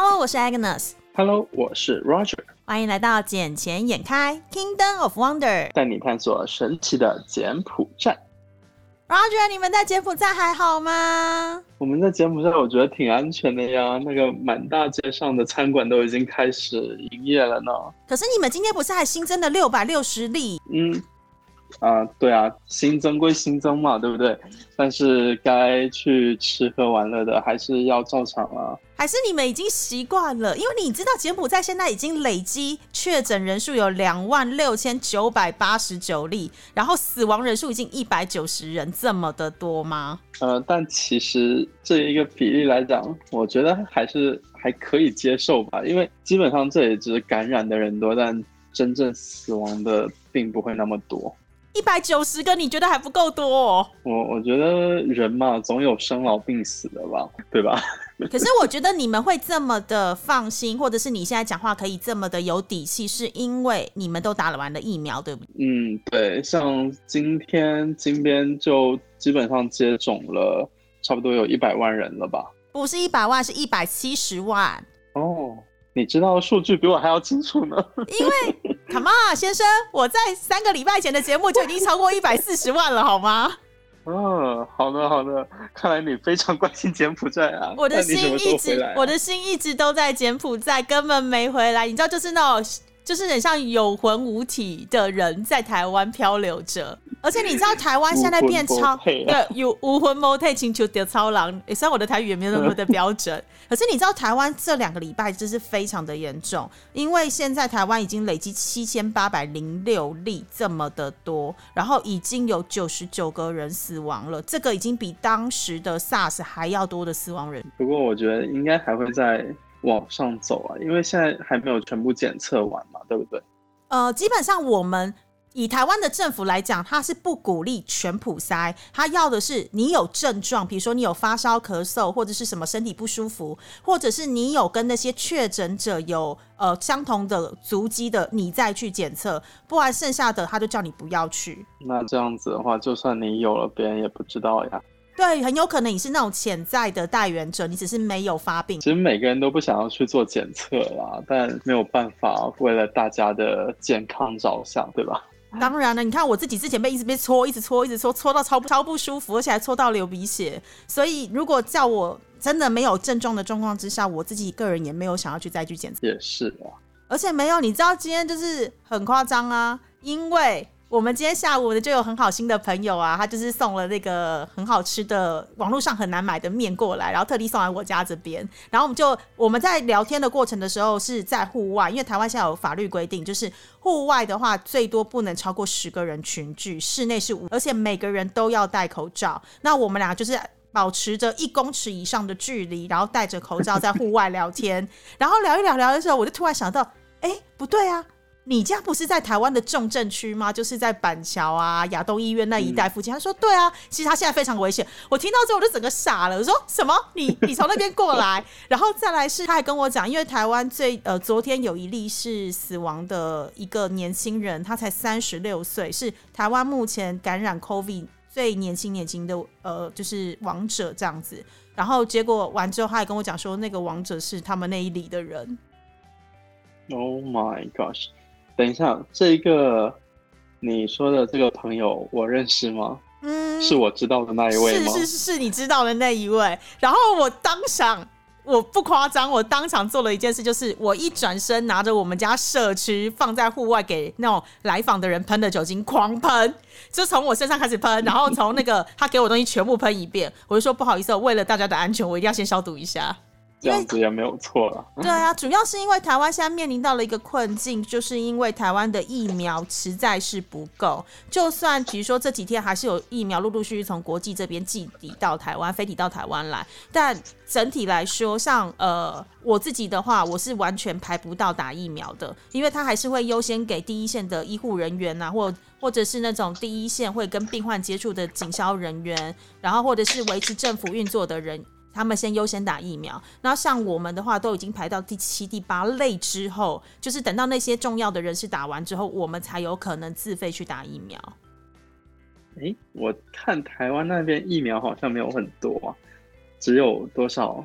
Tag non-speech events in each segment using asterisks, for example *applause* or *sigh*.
Hello，我是 Agnes。Hello，我是 Roger。欢迎来到《捡钱眼开 Kingdom of Wonder》，带你探索神奇的柬埔寨。Roger，你们在柬埔寨还好吗？我们在柬埔寨，我觉得挺安全的呀。那个满大街上的餐馆都已经开始营业了呢。可是你们今天不是还新增了六百六十例？嗯。啊，对啊，新增归新增嘛，对不对？但是该去吃喝玩乐的还是要照常啊。还是你们已经习惯了？因为你知道柬埔寨现在已经累积确诊人数有两万六千九百八十九例，然后死亡人数已经一百九十人，这么的多吗？呃，但其实这一个比例来讲，我觉得还是还可以接受吧，因为基本上这也只是感染的人多，但真正死亡的并不会那么多。一百九十个，你觉得还不够多？我我觉得人嘛，总有生老病死的吧，对吧？*laughs* 可是我觉得你们会这么的放心，或者是你现在讲话可以这么的有底气，是因为你们都打了完的疫苗，对不对？嗯，对。像今天金边就基本上接种了，差不多有一百万人了吧？不是一百万，是一百七十万。哦，你知道数据比我还要清楚呢。因为。Come on，先生，我在三个礼拜前的节目就已经超过一百四十万了，好吗？哦，好的，好的，看来你非常关心柬埔寨啊。我的心一直，我的心一直都在柬埔寨，根本没回来。你知道，就是那种。就是很像有魂无体的人在台湾漂流着，而且你知道台湾现在变超对有无魂无体请求丢超狼，虽然我的台语也没有那么的标准，*laughs* 可是你知道台湾这两个礼拜真是非常的严重，因为现在台湾已经累积七千八百零六例这么的多，然后已经有九十九个人死亡了，这个已经比当时的 SARS 还要多的死亡人。不过我觉得应该还会在。往上走啊，因为现在还没有全部检测完嘛，对不对？呃，基本上我们以台湾的政府来讲，他是不鼓励全普筛，他要的是你有症状，比如说你有发烧、咳嗽，或者是什么身体不舒服，或者是你有跟那些确诊者有呃相同的足迹的，你再去检测，不然剩下的他就叫你不要去。那这样子的话，就算你有了，别人也不知道呀。对，很有可能你是那种潜在的带源者，你只是没有发病。其实每个人都不想要去做检测啦，但没有办法，为了大家的健康着想，对吧？*laughs* 当然了，你看我自己之前被一直被搓，一直搓，一直搓，搓到超超不舒服，而且还搓到流鼻血。所以如果叫我真的没有症状的状况之下，我自己个人也没有想要去再去检测。也是啊，而且没有，你知道今天就是很夸张啊，因为。我们今天下午呢，就有很好心的朋友啊，他就是送了那个很好吃的网络上很难买的面过来，然后特地送来我家这边。然后我们就我们在聊天的过程的时候是在户外，因为台湾现在有法律规定，就是户外的话最多不能超过十个人群聚，室内是五，而且每个人都要戴口罩。那我们俩就是保持着一公尺以上的距离，然后戴着口罩在户外聊天，然后聊一聊聊的时候，我就突然想到，哎，不对啊。你家不是在台湾的重症区吗？就是在板桥啊、亚东医院那一带附近。他说：“对啊，其实他现在非常危险。”我听到之后我就整个傻了，我说：“什么？你你从那边过来？” *laughs* 然后再来是，他还跟我讲，因为台湾最呃昨天有一例是死亡的一个年轻人，他才三十六岁，是台湾目前感染 COVID 最年轻年轻的呃就是王者这样子。然后结果完之后，他还跟我讲说，那个王者是他们那一里的人。Oh my gosh！等一下，这一个你说的这个朋友，我认识吗？嗯，是我知道的那一位吗？是是是，是你知道的那一位。然后我当场，我不夸张，我当场做了一件事，就是我一转身，拿着我们家社区放在户外给那种来访的人喷的酒精，狂喷，就从我身上开始喷，然后从那个他给我东西全部喷一遍。我就说不好意思，为了大家的安全，我一定要先消毒一下。这样子也没有错了。对啊，主要是因为台湾现在面临到了一个困境，就是因为台湾的疫苗实在是不够。就算比如说这几天还是有疫苗陆陆续续从国际这边寄抵到台湾、飞抵到台湾来，但整体来说，像呃我自己的话，我是完全排不到打疫苗的，因为他还是会优先给第一线的医护人员呐，或或者是那种第一线会跟病患接触的警消人员，然后或者是维持政府运作的人。他们先优先打疫苗，那像我们的话，都已经排到第七、第八类之后，就是等到那些重要的人士打完之后，我们才有可能自费去打疫苗。哎，我看台湾那边疫苗好像没有很多啊，只有多少？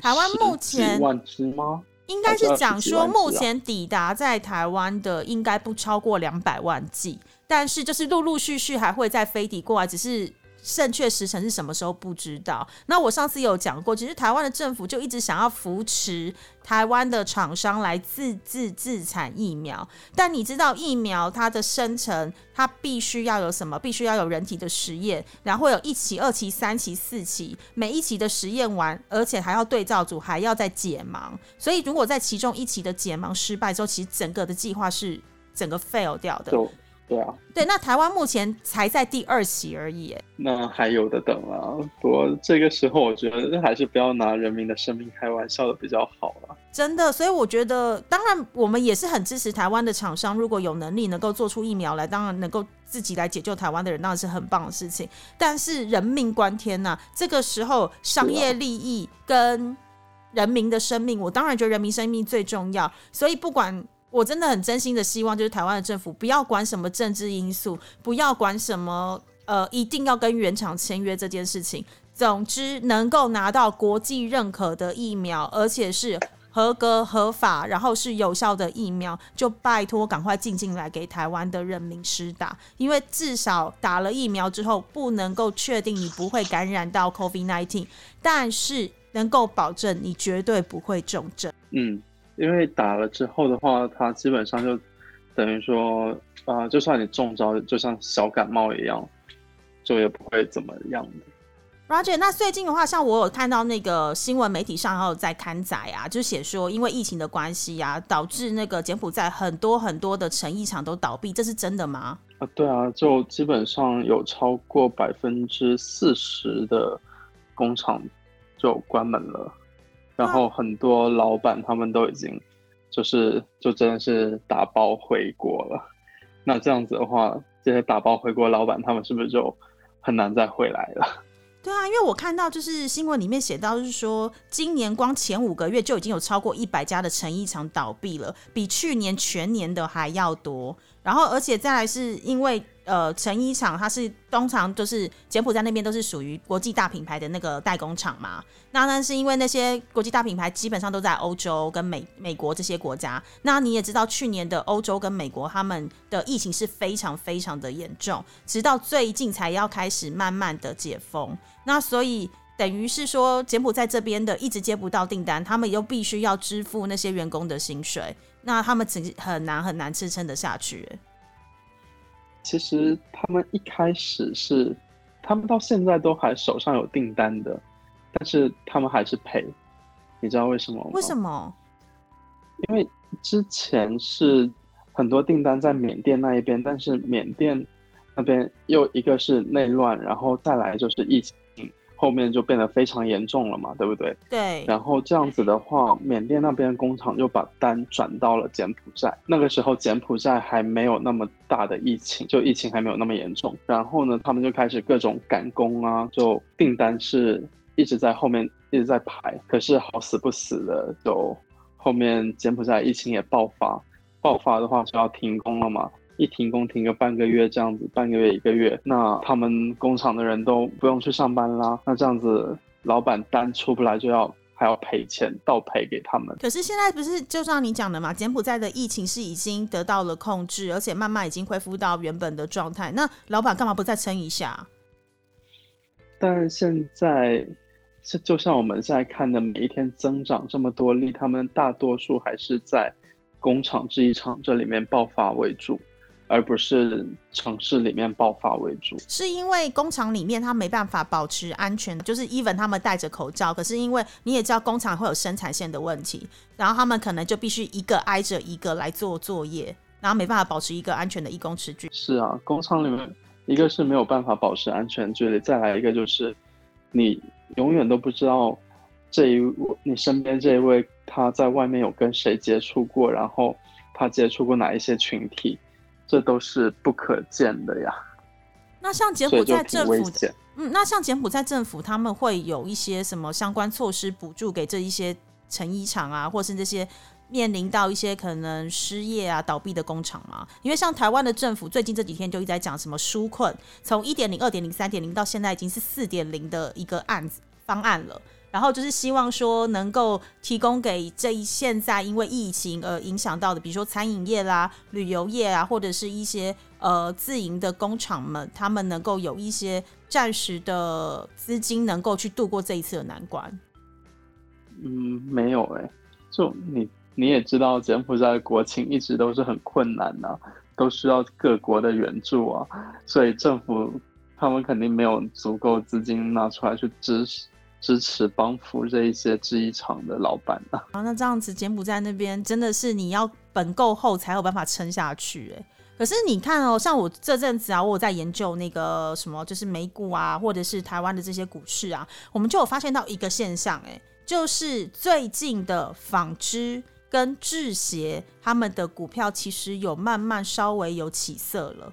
台湾目前几万只吗？应该是讲说，目前抵达在台湾的应该不超过两百万剂，但是就是陆陆续续还会再飞抵过来，只是正确时辰是什么时候不知道。那我上次有讲过，其实台湾的政府就一直想要扶持台湾的厂商来自制自产疫苗，但你知道疫苗它的生成，它必须要有什么？必须要有人体的实验，然后有一期、二期、三期、四期，每一期的实验完，而且还要对照组，还要再解盲。所以如果在其中一期的解盲失败之后，其实整个的计划是整个 fail 掉的。就对啊，对，那台湾目前才在第二期而已。哎那还有的等啊。不过这个时候，我觉得还是不要拿人民的生命开玩笑的比较好啊。真的，所以我觉得，当然我们也是很支持台湾的厂商，如果有能力能够做出疫苗来，当然能够自己来解救台湾的人，当然是很棒的事情。但是人命关天呐、这个时候商业利益跟人民的生命，我当然觉得人民生命最重要。所以不管我真的很真心的希望，就是台湾的政府不要管什么政治因素，不要管什么呃一定要跟原厂签约这件事情。总之，能够拿到国际认可的疫苗，而且是合格合法，然后是有效的疫苗，就拜托赶快进进来给台湾的人民施打，因为至少打了疫苗之后，不能够确定你不会感染到 COVID-19，但是能够保证你绝对不会重症。嗯，因为打了之后的话，它基本上就等于说，啊，就算你中招，就像小感冒一样，就也不会怎么样的。Roger，那最近的话，像我有看到那个新闻媒体上还有在刊载啊，就写说因为疫情的关系啊，导致那个柬埔寨很多很多的成衣厂都倒闭，这是真的吗？啊，对啊，就基本上有超过百分之四十的工厂就关门了，然后很多老板他们都已经就是就真的是打包回国了。那这样子的话，这些打包回国老板他们是不是就很难再回来了？*laughs* 对啊，因为我看到就是新闻里面写到，就是说今年光前五个月就已经有超过一百家的成衣厂倒闭了，比去年全年的还要多。然后，而且再来是因为呃，成衣厂它是通常就是柬埔寨那边都是属于国际大品牌的那个代工厂嘛。那但是因为那些国际大品牌基本上都在欧洲跟美美国这些国家。那你也知道，去年的欧洲跟美国他们的疫情是非常非常的严重，直到最近才要开始慢慢的解封。那所以等于是说，柬埔寨这边的一直接不到订单，他们又必须要支付那些员工的薪水，那他们只很难很难支撑得下去。其实他们一开始是，他们到现在都还手上有订单的，但是他们还是赔，你知道为什么吗？为什么？因为之前是很多订单在缅甸那一边，但是缅甸那边又一个是内乱，然后再来就是疫情，后面就变得非常严重了嘛，对不对？对，然后这样子的话，缅甸那边工厂就把单转到了柬埔寨。那个时候柬埔寨还没有那么大的疫情，就疫情还没有那么严重。然后呢，他们就开始各种赶工啊，就订单是一直在后面一直在排，可是好死不死的，就后面柬埔寨疫情也爆发，爆发的话就要停工了嘛。一停工停个半个月这样子，半个月一个月，那他们工厂的人都不用去上班啦。那这样子，老板单出不来就要还要赔钱，倒赔给他们。可是现在不是就像你讲的嘛，柬埔寨的疫情是已经得到了控制，而且慢慢已经恢复到原本的状态。那老板干嘛不再撑一下？但现在是就像我们现在看的，每一天增长这么多例，他们大多数还是在工厂制衣厂这里面爆发为主。而不是城市里面爆发为主，是因为工厂里面它没办法保持安全，就是 even 他们戴着口罩，可是因为你也知道工厂会有生产线的问题，然后他们可能就必须一个挨着一个来做作业，然后没办法保持一个安全的一公尺距。是啊，工厂里面一个是没有办法保持安全距离，再来一个就是你永远都不知道这一你身边这一位他在外面有跟谁接触过，然后他接触过哪一些群体。这都是不可见的呀。那像柬埔寨政府的，嗯，那像柬埔寨政府他们会有一些什么相关措施补助给这一些成衣厂啊，或是这些面临到一些可能失业啊、倒闭的工厂吗？因为像台湾的政府最近这几天就一直在讲什么纾困，从一点零、二点零、三点零到现在已经是四点零的一个案子方案了。然后就是希望说能够提供给这一现在因为疫情而影响到的，比如说餐饮业啦、旅游业啊，或者是一些呃自营的工厂们，他们能够有一些暂时的资金，能够去度过这一次的难关。嗯，没有哎、就你你也知道，柬埔寨的国情一直都是很困难呐、都需要各国的援助啊，所以政府他们肯定没有足够资金拿出来去支持支持帮扶这一些制衣厂的老板啊。啊，那这样子柬埔寨那边真的是你要本够厚才有办法撑下去哎。可是你看哦，像我这阵子啊，我有在研究那个什么，就是美股啊，或者是台湾的这些股市啊，我们就有发现到一个现象，哎，就是最近的纺织跟制鞋，他们的股票其实有慢慢稍微有起色了。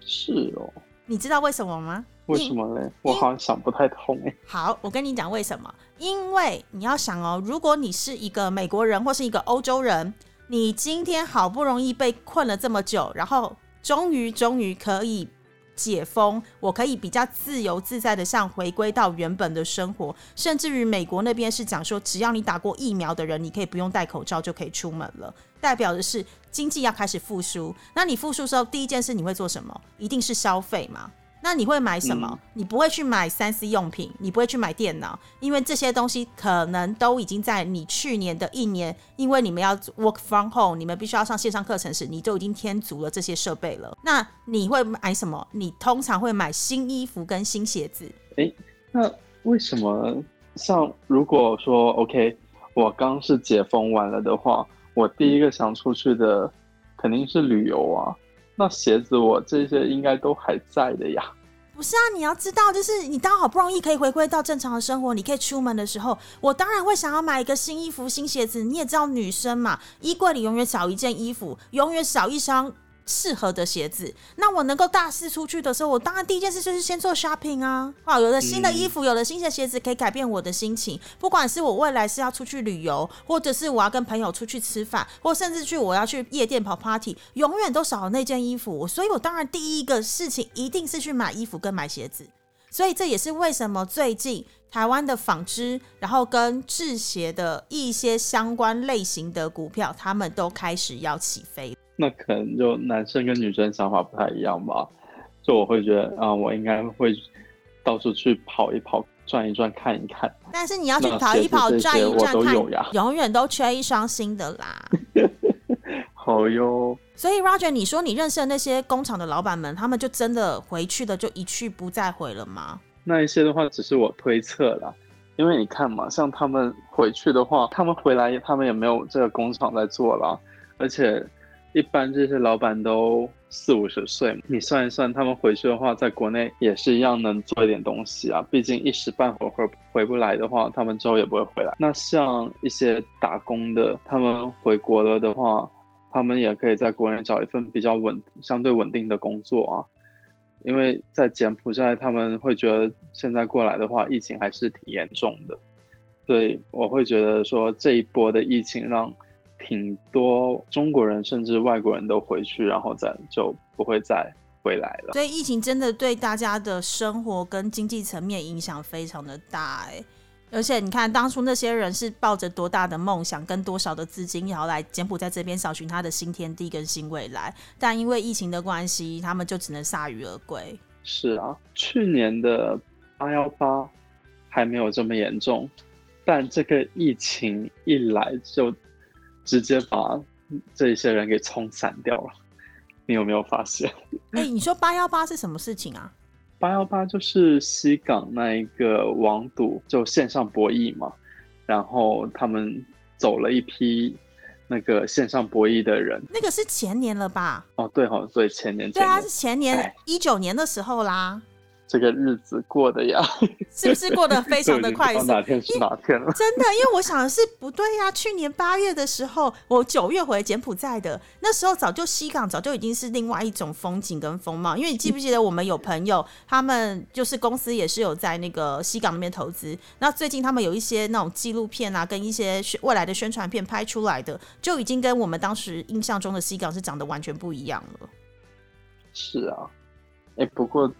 是哦，你知道为什么吗？*laughs* 为什么嘞？我好像想不太通哎。好，我跟你讲为什么？因为你要想哦，如果你是一个美国人或是一个欧洲人，你今天好不容易被困了这么久，然后终于终于可以解封，我可以比较自由自在的像回归到原本的生活，甚至于美国那边是讲说，只要你打过疫苗的人，你可以不用戴口罩就可以出门了，代表的是经济要开始复苏。那你复苏时候，第一件事你会做什么？一定是消费嘛。那你会买什么？嗯你不会去买三 C 用品，你不会去买电脑，因为这些东西可能都已经在你去年的一年，因为你们要 work from home，你们必须要上线上课程时，你就已经添足了这些设备了。那你会买什么？你通常会买新衣服跟新鞋子。诶那为什么像如果说 OK，我刚是解封完了的话，我第一个想出去的肯定是旅游啊。那鞋子我这些应该都还在的呀。不是啊，你要知道，就是你当好不容易可以回归到正常的生活，你可以出门的时候，我当然会想要买一个新衣服、新鞋子。你也知道，女生嘛，衣柜里永远少一件衣服，永远少一双适合的鞋子。那我能够大肆出去的时候，我当然第一件事就是先做 shopping 啊。哇，有了新的衣服，有了新的鞋子，可以改变我的心情。不管是我未来是要出去旅游，或者是我要跟朋友出去吃饭，或甚至去我要去夜店跑 party，永远都少了那件衣服。所以我当然第一个事情一定是去买衣服跟买鞋子。所以这也是为什么最近台湾的纺织，然后跟制鞋的一些相关类型的股票，他们都开始要起飞。那可能就男生跟女生想法不太一样吧。就我会觉得啊、我应该会到处去跑一跑、转一转、看一看。但是你要去跑一跑、转一转，看都有呀永远都缺一双新的啦。*laughs* 好哟，所以 Roger，你说你认识的那些工厂的老板们，他们就真的回去的就一去不再回了吗？那一些的话只是我推测啦。因为你看嘛，像他们回去的话，他们回来，他们也没有这个工厂在做了，而且一般这些老板都四五十岁，你算一算，他们回去的话，在国内也是一样能做一点东西啊。毕竟一时半会儿回回不来的话，他们之后也不会回来。那像一些打工的，他们回国了的话，他们也可以在国内找一份比较稳、相对稳定的工作啊。因为在柬埔寨，他们会觉得现在过来的话，疫情还是挺严重的，所以我会觉得说这一波的疫情让挺多中国人甚至外国人都回去，然后再就不会再回来了。所以疫情真的对大家的生活跟经济层面影响非常的大哎、而且你看当初那些人是抱着多大的梦想跟多少的资金，然后来柬埔寨这边找寻他的新天地跟新未来，但因为疫情的关系，他们就只能铩羽而归。是啊，去年的八幺八还没有这么严重，但这个疫情一来就直接把这些人给冲散掉了。你有没有发现？哎、你说八幺八是什么事情啊？八幺八就是西港那一个网赌，就线上博弈嘛，然后他们走了一批那个线上博弈的人。那个是前年了吧？哦，对哦，对，前年对啊，是前年哎一九年的时候啦，这个日子过的呀，*laughs* 是不是过得非常的快速？*laughs* 哪天是哪天了。真的，因为我想的是不对呀、去年八月的时候，我九月回柬埔寨的，那时候早就西港早就已经是另外一种风景跟风貌。因为你记不记得我们有朋友，他们就是公司也是有在那个西港那边投资，那最近他们有一些那种纪录片啊，跟一些未来的宣传片拍出来的，就已经跟我们当时印象中的西港是长得完全不一样了。是啊，哎，不过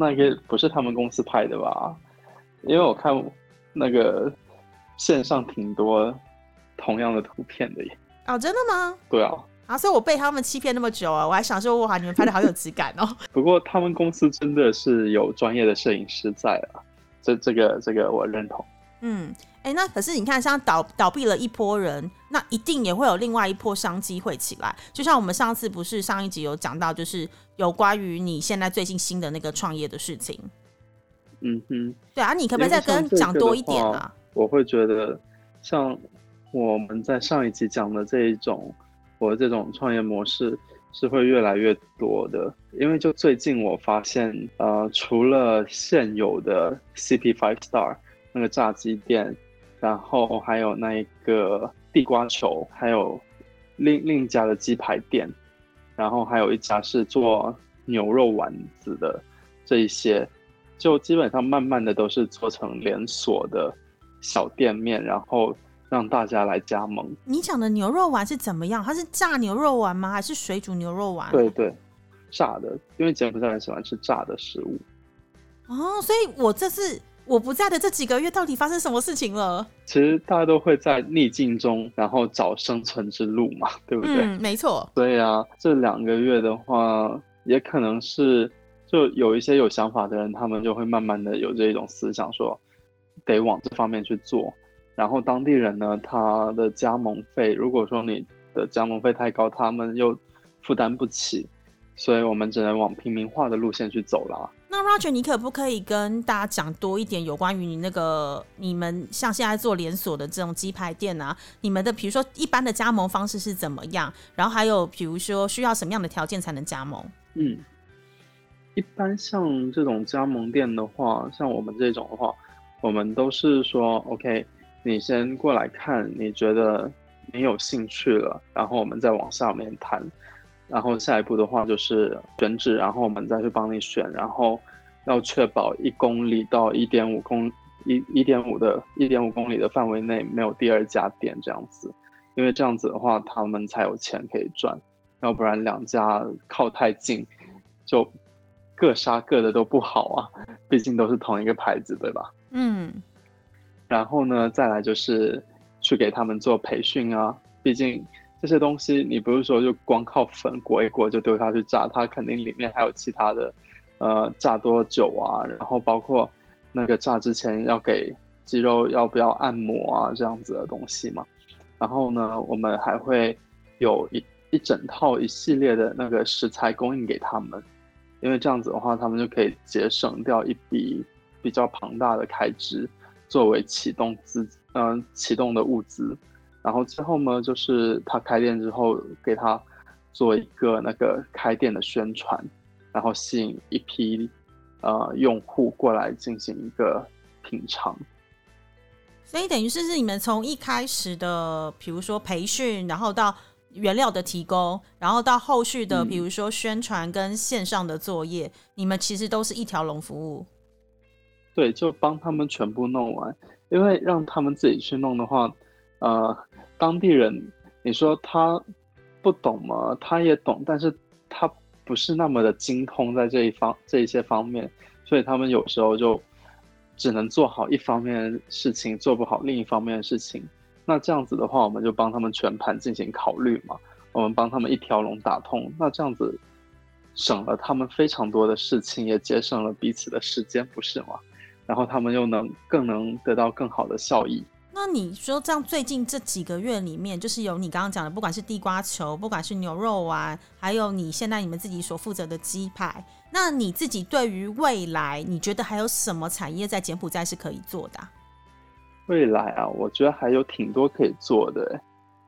那个不是他们公司拍的吧？因为我看那个线上挺多同样的图片的耶。哦，真的吗？对啊，啊，所以我被他们欺骗那么久啊，我还想说，哇，你们拍的好有质感哦。*laughs* 不过他们公司真的是有专业的摄影师在啊，这这个这个我认同。嗯，哎，那可是你看，像倒倒闭了一波人，那一定也会有另外一波商机会起来。就像我们上次不是上一集有讲到，就是有关于你现在最近新的那个创业的事情。嗯哼，对啊，你可不可以再跟讲多一点啊？我会觉得像。我们在上一集讲的这一种，我的这种创业模式是会越来越多的，因为就最近我发现，呃，除了现有的 CP Five Star 那个炸鸡店，然后还有那一个地瓜球，还有另另一家的鸡排店，然后还有一家是做牛肉丸子的，这一些，就基本上慢慢的都是做成连锁的小店面，然后。让大家来加盟。你讲的牛肉丸是怎么样？它是炸牛肉丸吗？还是水煮牛肉丸？对对，炸的，因为柬埔寨人喜欢吃炸的食物。哦，所以我这次我不在的这几个月，到底发生什么事情了？其实大家都会在逆境中，然后找生存之路嘛，*laughs* 对不对？嗯，没错。对啊，这两个月的话，也可能是就有一些有想法的人，他们就会慢慢的有这种思想，说得往这方面去做。然后当地人呢，他的加盟费，如果说你的加盟费太高，他们又负担不起，所以我们只能往平民化的路线去走了。那 Roger，你可不可以跟大家讲多一点有关于你那个你们像现在做连锁的这种鸡排店啊，你们的比如说一般的加盟方式是怎么样？然后还有比如说需要什么样的条件才能加盟？嗯，一般像这种加盟店的话，像我们这种的话，我们都是说 OK。你先过来看，你觉得你有兴趣了，然后我们再往下面谈。然后下一步的话就是选址，然后我们再去帮你选，然后要确保一公里到一点五公一一点五的一点五公里的范围内没有第二家店这样子，因为这样子的话他们才有钱可以赚，要不然两家靠太近，就各杀各的都不好啊，毕竟都是同一个牌子，对吧？嗯。然后呢，再来就是去给他们做培训啊。毕竟这些东西，你不是说就光靠粉裹一裹就丢下去炸，它肯定里面还有其他的，呃，炸多久啊？然后包括那个炸之前要给鸡肉要不要按摩啊，这样子的东西嘛。然后呢，我们还会有一一整套一系列的那个食材供应给他们，因为这样子的话，他们就可以节省掉一笔比较庞大的开支。作为启动资，嗯，启动的物资，然后之后呢，就是他开店之后，给他做一个那个开店的宣传，然后吸引一批呃用户过来进行一个品尝。所以等于是是你们从一开始的，比如说培训，然后到原料的提供，然后到后续的，比如说宣传跟线上的作业，你们其实都是一条龙服务。对，就帮他们全部弄完，因为让他们自己去弄的话，呃，当地人，你说他不懂吗？他也懂，但是他不是那么的精通在这一方这一些方面，所以他们有时候就只能做好一方面的事情，做不好另一方面的事情。那这样子的话，我们就帮他们全盘进行考虑嘛，我们帮他们一条龙打通，那这样子省了他们非常多的事情，也节省了彼此的时间，不是吗？然后他们又能更能得到更好的效益。那你说这样，最近这几个月里面，就是有你刚刚讲的，不管是地瓜球，不管是牛肉丸，还有你现在你们自己所负责的鸡排，那你自己对于未来，你觉得还有什么产业在柬埔寨是可以做的？未来啊，我觉得还有挺多可以做的，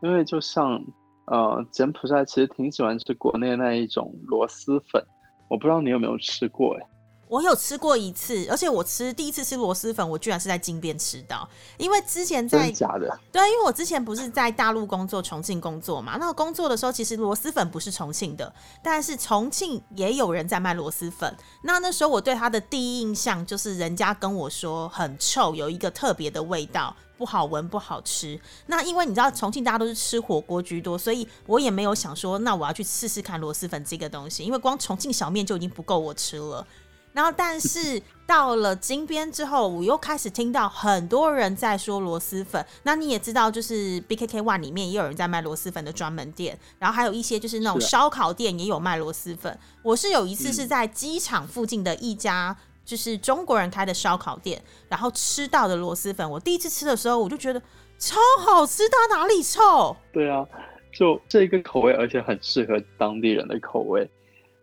因为就像呃，柬埔寨其实挺喜欢吃国内那一种螺蛳粉，我不知道你有没有吃过哎。我有吃过一次，而且我吃第一次吃螺蛳粉，我居然是在金边吃到。因为之前在假的，对，因为我之前不是在大陆工作，重庆工作嘛。那工作的时候，其实螺蛳粉不是重庆的，但是重庆也有人在卖螺蛳粉。那那时候我对他的第一印象就是，人家跟我说很臭，有一个特别的味道，不好闻，不好吃。那因为你知道重庆大家都是吃火锅居多，所以我也没有想说，那我要去试试看螺蛳粉这个东西，因为光重庆小面就已经不够我吃了。然后，但是到了金边之后，我又开始听到很多人在说螺蛳粉。那你也知道，就是 B K K One 里面也有人在卖螺蛳粉的专门店，然后还有一些就是那种烧烤店也有卖螺蛳粉。我是有一次是在机场附近的一家就是中国人开的烧烤店，然后吃到的螺蛳粉。我第一次吃的时候，我就觉得超好吃，它哪里臭？对啊，就这个口味，而且很适合当地人的口味。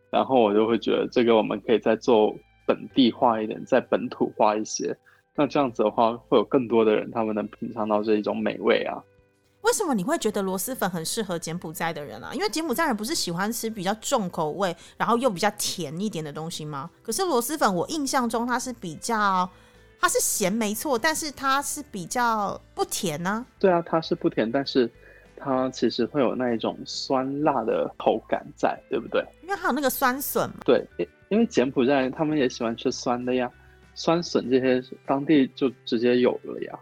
然后我就会觉得，这个我们可以再做本地化一点，再本土化一些。那这样子的话，会有更多的人他们能品尝到这一种美味啊。为什么你会觉得螺蛳粉很适合柬埔寨的人啊？因为柬埔寨人不是喜欢吃比较重口味，然后又比较甜一点的东西吗？可是螺蛳粉，我印象中它是比较，它是咸没错，但是它是比较不甜呢。对啊，它是不甜，但是。它其实会有那一种酸辣的口感在，对不对？因为还有那个酸笋嘛。对，因为柬埔寨他们也喜欢吃酸的呀，酸笋这些当地就直接有了呀，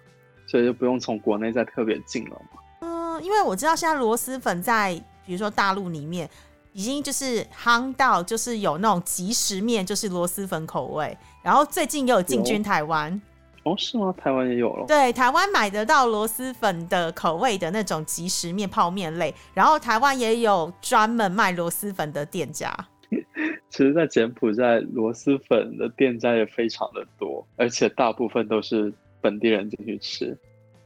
所以就不用从国内再特别进了嘛。嗯，因为我知道现在螺蛳粉在比如说大陆里面已经就是夯到，就是有那种即食面，就是螺蛳粉口味，然后最近也有进军台湾。哦，是吗？台湾也有了。对，台湾买得到螺蛳粉的口味的那种即食面、泡面类，然后台湾也有专门卖螺蛳粉的店家。*laughs* 其实，在柬埔寨，螺蛳粉的店家也非常的多，而且大部分都是本地人进去吃。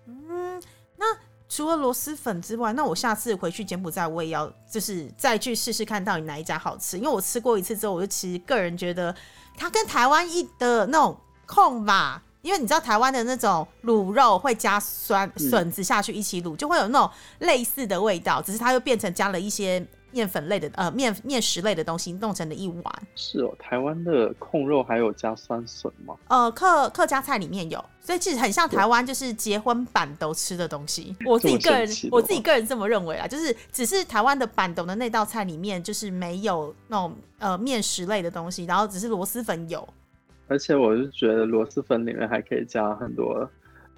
嗯，那除了螺蛳粉之外，那我下次回去柬埔寨，我也要就是再去试试看到底哪一家好吃。因为我吃过一次之后，我就其实个人觉得它跟台湾一的那种控吧。因为你知道台湾的那种卤肉会加酸笋子下去一起卤，就会有那种类似的味道，只是它又变成加了一些面粉类的呃面面食类的东西弄成了一碗。是哦，台湾的控肉还有加酸笋吗？呃，客客家菜里面有，所以其实很像台湾就是结婚板都吃的东西。*laughs* 我自己个人我自己个人这么认为啊，就是只是台湾的板豆的那道菜里面就是没有那种呃面食类的东西，然后只是螺蛳粉有。而且我是觉得螺蛳粉里面还可以加很多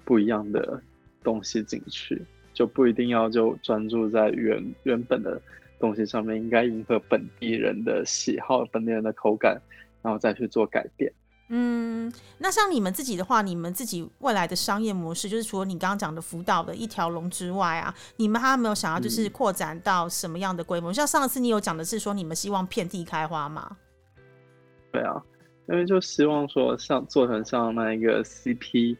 不一样的东西进去，就不一定要就专注在原原本的东西上面，应该迎合本地人的喜好、本地人的口感，然后再去做改变。嗯，那像你们自己的话，你们自己未来的商业模式，就是除了你刚刚讲的辅导的一条龙之外啊，你们还有没有想要就是扩展到什么样的规模？像上次你有讲的是说你们希望遍地开花吗？对啊。因为就希望说，像做成像那一个 CP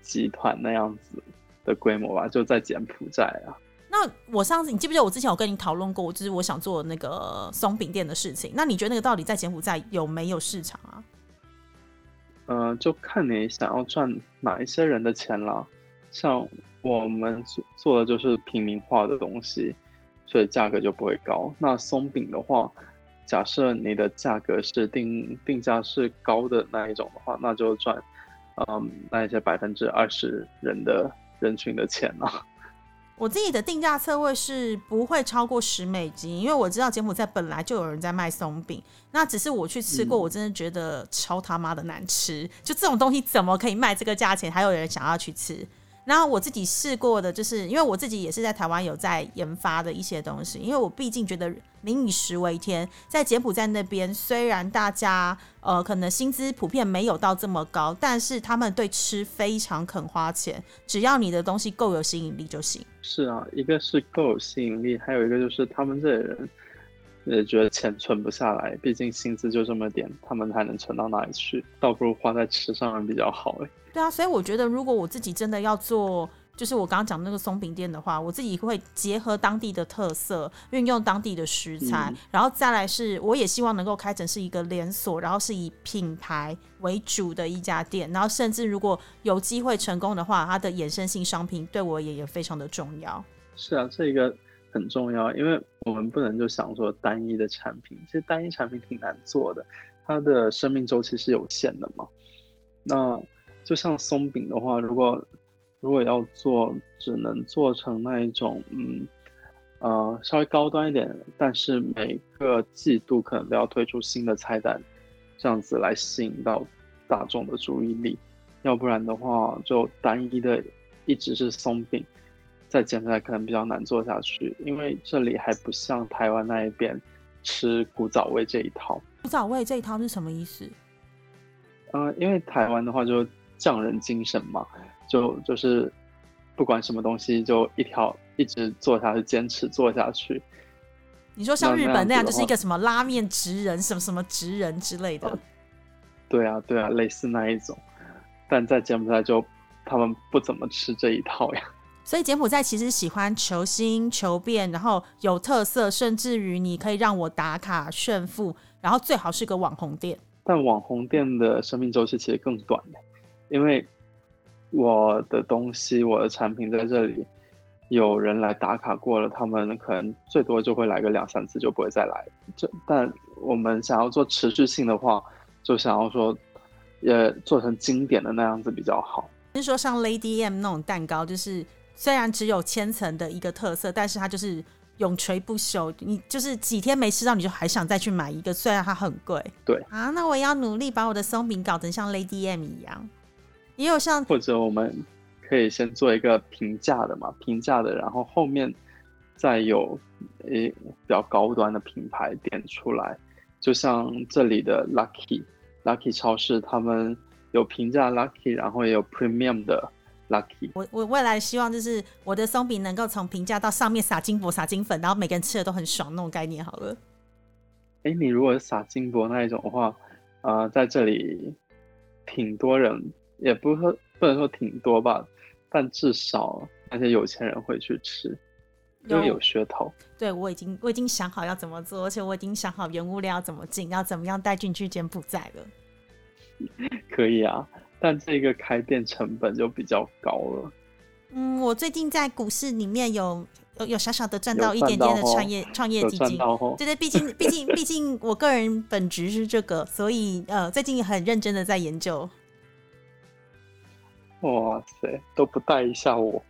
集团那样子的规模吧，就在柬埔寨啊。那我上次你记不记得我之前有跟你讨论过，就是我想做那个松饼店的事情。那你觉得那个到底在柬埔寨有没有市场啊？嗯，就看你想要赚哪一些人的钱了。像我们做做的就是平民化的东西，所以价格就不会高。那松饼的话。假设你的价格是定定价是高的那一种的话，那就赚，嗯，那一些百分之二十人的人群的钱了。*laughs* 我自己的定价策略是不会超过十美金，因为我知道柬埔寨本来就有人在卖松饼，那只是我去吃过，我真的觉得超他妈的难吃，就这种东西怎么可以卖这个价钱，还有人想要去吃？然后我自己试过的，就是因为我自己也是在台湾有在研发的一些东西，因为我毕竟觉得民以食为天，在柬埔寨那边虽然大家呃可能薪资普遍没有到这么高，但是他们对吃非常肯花钱，只要你的东西够有吸引力就行。是啊，一个是够有吸引力，还有一个就是他们这些人也觉得钱存不下来，毕竟薪资就这么点，他们还能存到哪里去？倒不如花在吃上比较好哎。对啊，所以我觉得，如果我自己真的要做，就是我刚刚讲那个松饼店的话，我自己会结合当地的特色，运用当地的食材，然后再来是，我也希望能够开成是一个连锁，然后是以品牌为主的一家店，然后甚至如果有机会成功的话，它的衍生性商品对我也也非常的重要。是啊，这个很重要，因为我们不能就想说单一的产品，其实单一产品挺难做的，它的生命周期是有限的嘛。那就像松饼的话，如果如果要做，只能做成那一种，嗯，呃，稍微高端一点，但是每个季度可能都要推出新的菜单，这样子来吸引到大众的注意力。要不然的话，就单一的一直是松饼，在柬埔寨可能比较难做下去，因为这里还不像台湾那一边吃古早味这一套。古早味这一套是什么意思？嗯、因为台湾的话就匠人精神嘛，就就是不管什么东西就一条一直做下去，坚持做下去。你说像日本那样，就是一个什么拉面职人，什么什么职人之类的。哦对啊，对啊，类似那一种。但在柬埔寨就他们不怎么吃这一套呀。所以柬埔寨其实喜欢求新求变，然后有特色，甚至于你可以让我打卡炫富，然后最好是个网红店。但网红店的生命周期其实更短的，因为我的东西、我的产品在这里，有人来打卡过了，他们可能最多就会来个两三次，就不会再来。这但我们想要做持续性的话，就想要说，也做成经典的那样子比较好。是说像 Lady M 那种蛋糕，就是虽然只有千层的一个特色，但是它就是永垂不朽。你就是几天没吃到，你就还想再去买一个，虽然它很贵。对啊，那我也要努力把我的松饼搞成像 Lady M 一样。也有像或者我们可以先做一个平价的嘛，平价的，然后后面再有诶比较高端的品牌点出来，就像这里的 Lucky Lucky 超市，他们有平价 Lucky，然后也有 Premium 的 Lucky。我我未来希望就是我的松饼能够从平价到上面撒金箔、撒金粉，然后每个人吃的都很爽那种概念好了。诶，你如果是撒金箔那一种的话，呃，在这里挺多人，也不是说不能说挺多吧，但至少那些有钱人会去吃，因为有有噱头。对我已经我已经想好要怎么做，而且我已经想好原物料要怎么进，要怎么样带进去柬埔寨了。*laughs* 可以啊，但这个开店成本就比较高了。嗯，我最近在股市里面有有有小小的赚到一点点的创业创业基金。哦，对对，毕竟毕竟毕竟我个人本职是这个，所以呃最近很认真的在研究。哇塞，都不带一下我。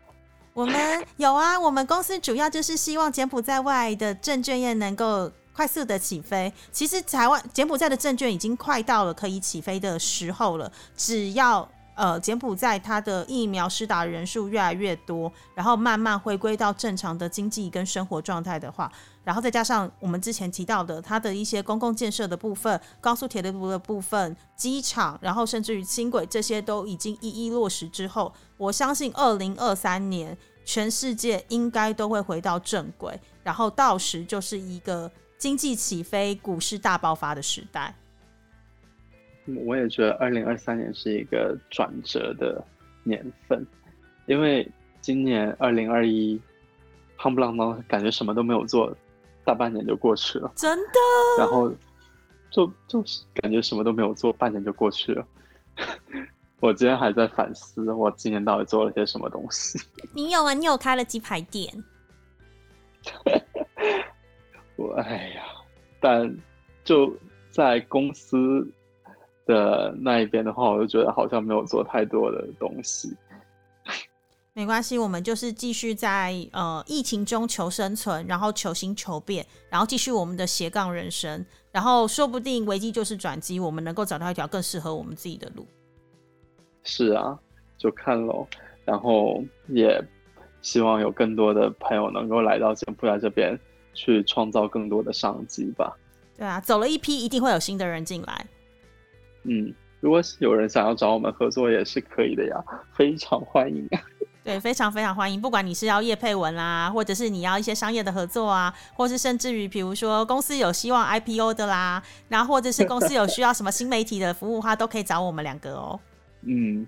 我们有啊，我们公司主要就是希望柬埔寨外的证券业能够快速的起飞。其实台湾柬埔寨的证券已经快到了可以起飞的时候了，只要呃柬埔寨它的疫苗施打人数越来越多，然后慢慢回归到正常的经济跟生活状态的话，然后再加上我们之前提到的它的一些公共建设的部分、高速铁路的部分、机场，然后甚至于轻轨这些都已经一一落实之后，我相信二零二三年全世界应该都会回到正轨，然后到时就是一个经济起飞、股市大爆发的时代。我也觉得二零二三年是一个转折的年份，因为今年二零二一，夯不啷当，感觉什么都没有做，大半年就过去了，真的，然后就就是感觉什么都没有做，半年就过去了。*laughs* 我今天还在反思，我今年到底做了些什么东西。你有啊？你有开了鸡排店？*laughs* 我哎呀，但就在公司的那一边的话，我就觉得好像没有做太多的东西。没关系，我们就是继续在呃疫情中求生存，然后求新求变，然后继续我们的斜杠人生，然后说不定危机就是转机，我们能够找到一条更适合我们自己的路。是啊，就看喽。然后也希望有更多的朋友能够来到柬埔寨这边，去创造更多的商机吧。对啊，走了一批，一定会有新的人进来。嗯，如果是有人想要找我们合作，也是可以的呀，非常欢迎啊。对，非常非常欢迎。不管你是要叶配文啦，或者是你要一些商业的合作啊，或是甚至于比如说公司有希望 IPO 的啦，然后或者是公司有需要什么新媒体的服务的话，都可以找我们两个哦。嗯，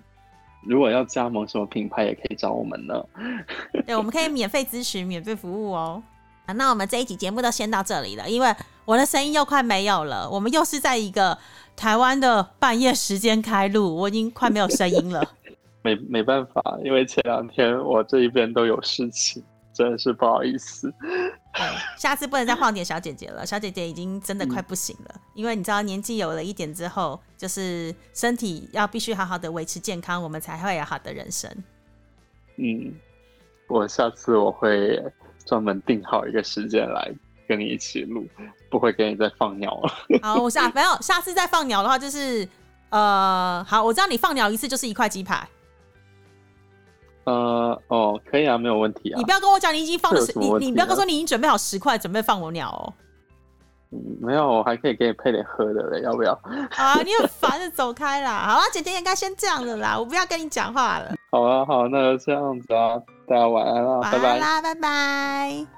如果要加盟什么品牌，也可以找我们呢。对，我们可以免费咨询、免费服务哦。啊，那我们这一集节目都先到这里了，因为我的声音又快没有了，我们又是在一个台湾的半夜时间开录，我已经快没有声音了。*laughs* 没没办法，因为前两天我这一边都有事情，真的是不好意思。对，下次不能再晃点小姐姐了，小姐姐已经真的快不行了，因为你知道年纪有了一点之后，就是身体要必须好好的维持健康，我们才会有好的人生。嗯，我下次我会专门定好一个时间来跟你一起录，不会跟你再放鸟了。好，我下没有下次再放鸟的话，就是呃，好，我知道你放鸟一次就是一块鸡排。呃，哦，可以啊，没有问题啊。你不要跟我讲你已经放了十，你你不要跟我说你已经准备好十块准备放我鸟哦。嗯，没有，我还可以给你配点喝的嘞，要不要？啊，你很烦的，走开啦！好啊，姐姐应该先这样了啦，我不要跟你讲话了。好啊，好，那就这样子啊。大家晚安啦，拜拜啦，拜拜。